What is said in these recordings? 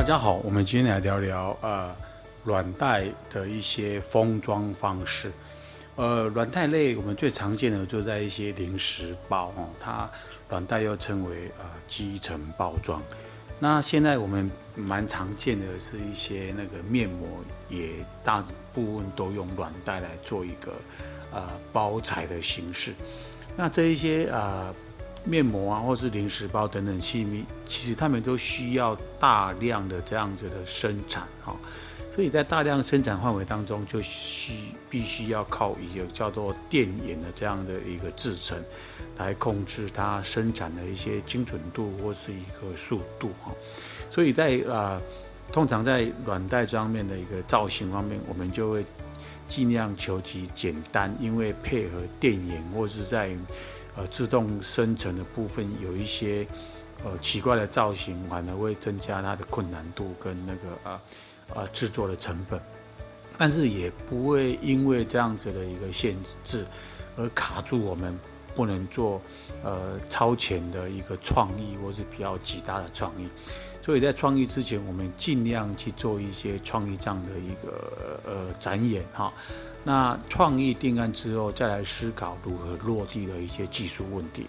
大家好，我们今天来聊聊呃软袋的一些封装方式。呃，软袋类我们最常见的就在一些零食包哦，它软袋又称为呃基层包装。那现在我们蛮常见的是一些那个面膜，也大部分都用软袋来做一个呃包材的形式。那这一些呃面膜啊，或是零食包等等器皿，其实他们都需要大量的这样子的生产哈。所以在大量生产范围当中，就需必须要靠一个叫做电眼的这样的一个制程，来控制它生产的一些精准度或是一个速度哈。所以在啊，通常在软袋这方面的一个造型方面，我们就会尽量求其简单，因为配合电眼或是在呃自动生成的部分有一些呃奇怪的造型，反而会增加它的困难度跟那个啊。呃，制作的成本，但是也不会因为这样子的一个限制而卡住我们，不能做呃超前的一个创意或是比较极大的创意。所以在创意之前，我们尽量去做一些创意这样的一个呃展演哈。那创意定案之后，再来思考如何落地的一些技术问题，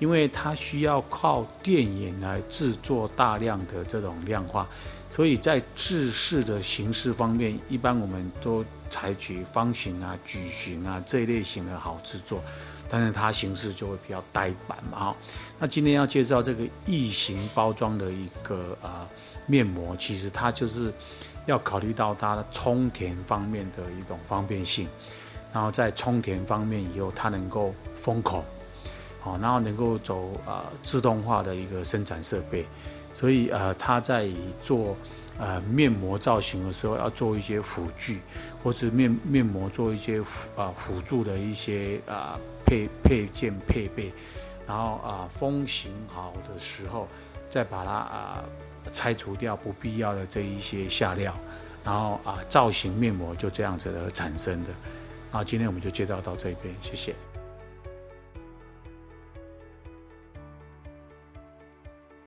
因为它需要靠电影来制作大量的这种量化。所以在制式的形式方面，一般我们都采取方形啊、矩形啊这一类型的好制作，但是它形式就会比较呆板嘛。哈，那今天要介绍这个异形包装的一个啊面膜，其实它就是要考虑到它的充填方面的一种方便性，然后在充填方面以后，它能够封口，好，然后能够走啊自动化的一个生产设备。所以呃，它在做呃面膜造型的时候，要做一些辅具，或是面面膜做一些辅啊辅助的一些啊配配件配备，然后啊风行好的时候，再把它啊拆除掉不必要的这一些下料，然后啊造型面膜就这样子而产生的。啊今天我们就介绍到这边，谢谢。